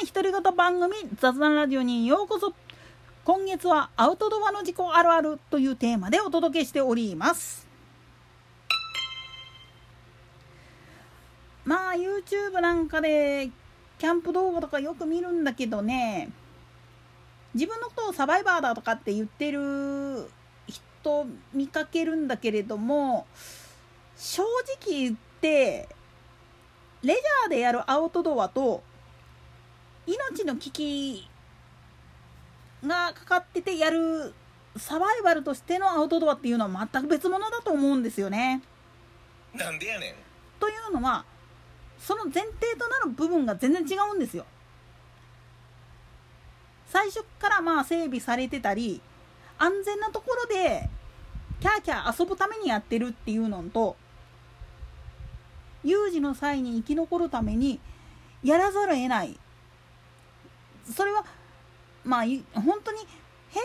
談独り言番組雑談ラジオにようこそ。今月はアウトドアの事故あるあるというテーマでお届けしております。まあ YouTube なんかでキャンプ動画とかよく見るんだけどね。自分のことをサバイバーだとかって言ってる人見かけるんだけれども正直言ってレジャーでやるアウトドアと命の危機がかかっててやるサバイバルとしてのアウトドアっていうのは全く別物だと思うんですよね。なんでやねんというのはその前提となる部分が全然違うんですよ。最初からまあ整備されてたり安全なところでキャーキャー遊ぶためにやってるっていうのと有事の際に生き残るためにやらざるを得ないそれはまあ本当に平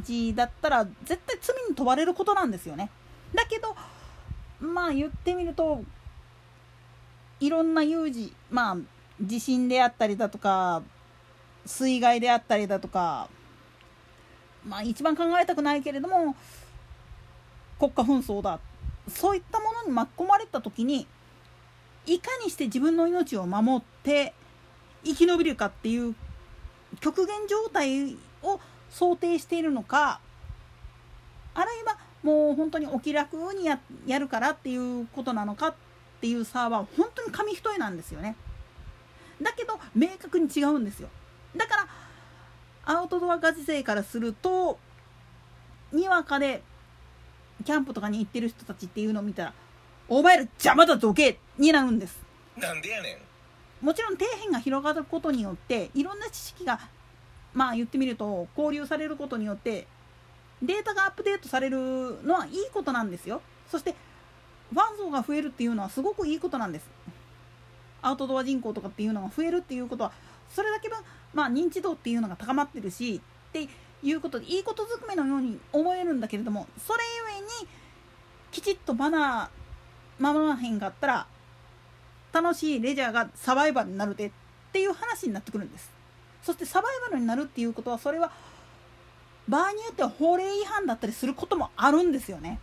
時だったら絶対罪に問われることなんですよね。だけどまあ言ってみるといろんな有事まあ地震であったりだとか水害であったりだとかまあ一番考えたくないけれども国家紛争だ。そういったものに巻き込まれた時にいかにして自分の命を守って生き延びるかっていう極限状態を想定しているのかあるいはもう本当にお気楽にややるからっていうことなのかっていう差は本当に紙一重なんですよね。だけど明確に違うんですよ。だからアウトドアガチ勢からするとにわかでキャンプとかに行ってる人たちっていうのを見たら「お前ら邪魔だどけ!」になるんです。なんでやねんもちろん底辺が広がることによっていろんな知識がまあ言ってみると交流されることによってデータがアップデートされるのはいいことなんですよ。そしてファン層が増えるっていうのはすごくいいことなんです。アウトドア人口とかっていうのが増えるっていうことはそれだけ分まあ、認知度っていうのが高まってるしっていうことでいいことずくめのように思えるんだけれどもそれゆえにきちっとマナー守らへんかったら楽しいレジャーがサバイバルになるでっていう話になってくるんですそしてサバイバルになるっていうことはそれは場合によっては法令違反だったりすることもあるんですよね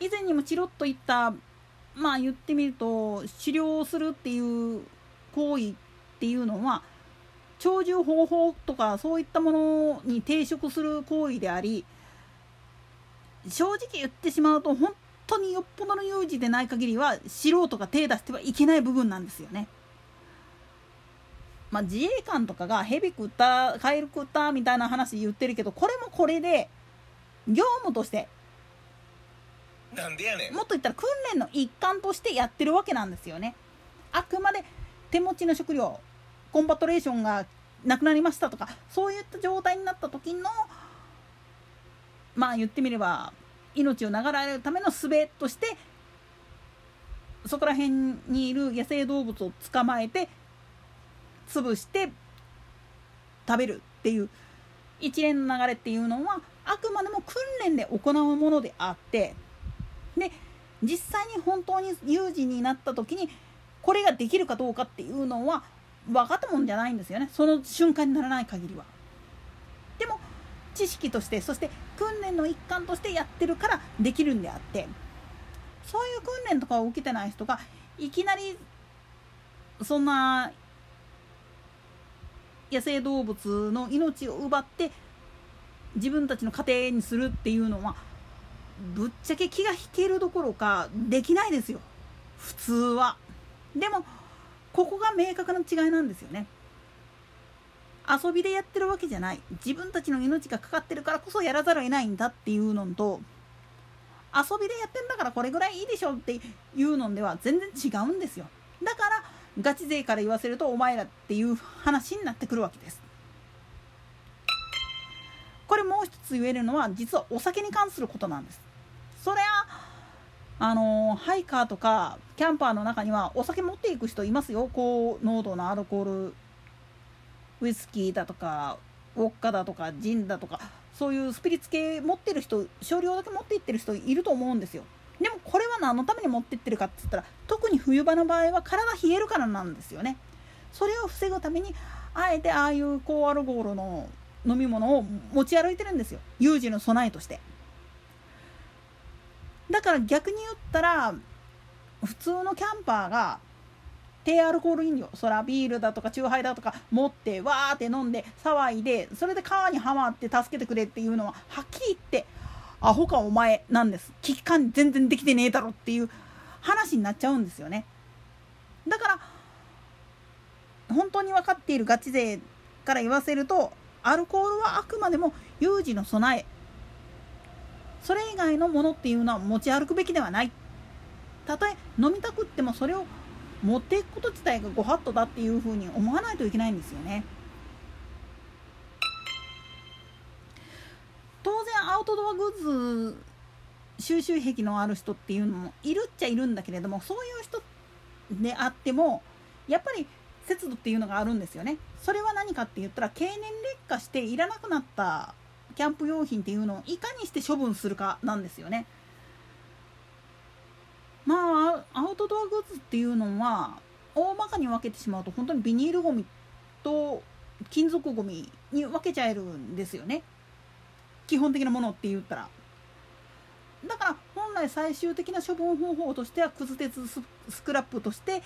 以前にもチロッと言ったまあ言ってみると狩猟するっていう行為っていうのは鳥獣保護法とかそういったものに抵触する行為であり正直言ってしまうと本当によっぽどの有事でない限りは素人が手出してはいけない部分なんですよね。まあ、自衛官とかが蛇食ったカエル食ったみたいな話言ってるけどこれもこれで業務としてなんでやねんもっと言ったら訓練の一環としてやってるわけなんですよね。あくまで手持ちの食料コンパトレーションがなくなりましたとかそういった状態になった時のまあ言ってみれば命を流れるための術としてそこら辺にいる野生動物を捕まえて潰して食べるっていう一連の流れっていうのはあくまでも訓練で行うものであってで実際に本当に有事になった時にこれができるかどうかっていうのは分かったもんじゃないんですよねその瞬間にならない限りは。知識としてそして訓練の一環としてやってるからできるんであってそういう訓練とかを受けてない人がいきなりそんな野生動物の命を奪って自分たちの家庭にするっていうのはぶっちゃけ気が引けるどころかできないですよ普通は。でもここが明確な違いなんですよね遊びでやってるわけじゃない。自分たちの命がかかってるからこそやらざるを得ないんだっていうのと遊びでやってんだからこれぐらいいいでしょっていうのでは全然違うんですよ。だからガチ勢から言わせるとお前らっていう話になってくるわけです。これもう一つ言えるのは実はお酒に関することなんです。それはあのハイカーとかキャンパーの中にはお酒持っていく人いますよ。高濃度のアルコールウイスキーだとかウォッカだとかジンだとかそういうスピリッツ系持ってる人少量だけ持っていってる人いると思うんですよ。でもこれは何のために持ってってるかって言ったら特に冬場の場合は体冷えるからなんですよね。それを防ぐためにあえてああいう高アルコールの飲み物を持ち歩いてるんですよ。有事の備えとして。だから逆に言ったら普通のキャンパーが低アルコール飲料そらビールだとかチューハイだとか持ってわーって飲んで騒いでそれで川にはまって助けてくれっていうのははっきり言ってアホかお前なんです。危機感全然できてねえだろっていう話になっちゃうんですよね。だから本当に分かっているガチ勢から言わせるとアルコールはあくまでも有事の備え。それ以外のものっていうのは持ち歩くべきではない。たとえ飲みたくってもそれを持っていくこと自体がご法度だっていうふうに思わないといけないんですよね。当然アウトドアグッズ収集癖のある人っていうのもいるっちゃいるんだけれどもそういう人であってもやっぱり節度っていうのがあるんですよね。それは何かって言ったら経年劣化していらなくなったキャンプ用品っていうのをいかにして処分するかなんですよね。まあアウトドアグッズっていうのは大まかに分けてしまうと本当にビニールゴミと金属ゴミに分けちゃえるんですよね。基本的なものって言ったら。だから本来最終的な処分方法としてはくず鉄スクラップとして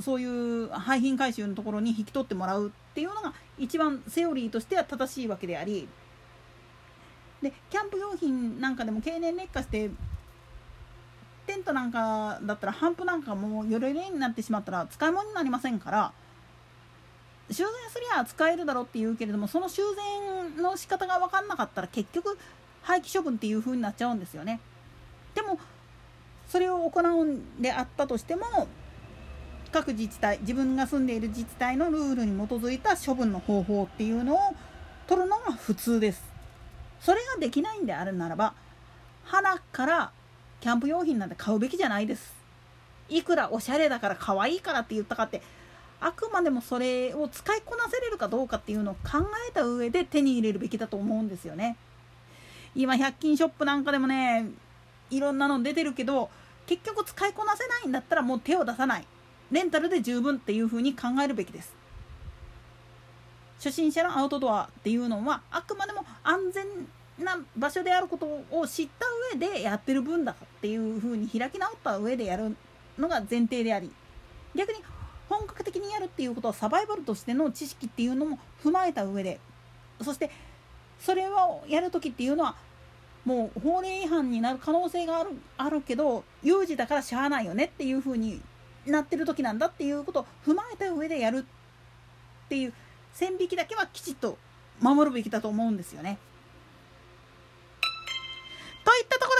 そういう廃品回収のところに引き取ってもらうっていうのが一番セオリーとしては正しいわけであり。でキャンプ用品なんかでも経年劣化してテントなんかだったらハンプなんかもうよれれになってしまったら使い物になりませんから修繕すりゃ使えるだろうって言うけれどもその修繕の仕方が分かんなかったら結局廃棄処分っていう風になっちゃうんですよね。でもそれを行うんであったとしても各自治体自分が住んでいる自治体のルールに基づいた処分の方法っていうのを取るのが普通です。それができないんであるならば花からキャンプ用品なんて買うべきじゃないです。いくらおしゃれだから可愛いからって言ったかってあくまでもそれを使いこなせれるかどうかっていうのを考えた上で手に入れるべきだと思うんですよね。今100均ショップなんかでもねいろんなの出てるけど結局使いこなせないんだったらもう手を出さないレンタルで十分っていうふうに考えるべきです初心者のアウトドアっていうのはあくまでも安全な場所であることを知った上でやってる分だっていうふうに開き直った上でやるのが前提であり逆に本格的にやるっていうことはサバイバルとしての知識っていうのも踏まえた上でそしてそれをやる時っていうのはもう法令違反になる可能性があるあるけど有事だからしゃあないよねっていうふうになってる時なんだっていうことを踏まえた上でやるっていう線引きだけはきちっと守るべきだと思うんですよね。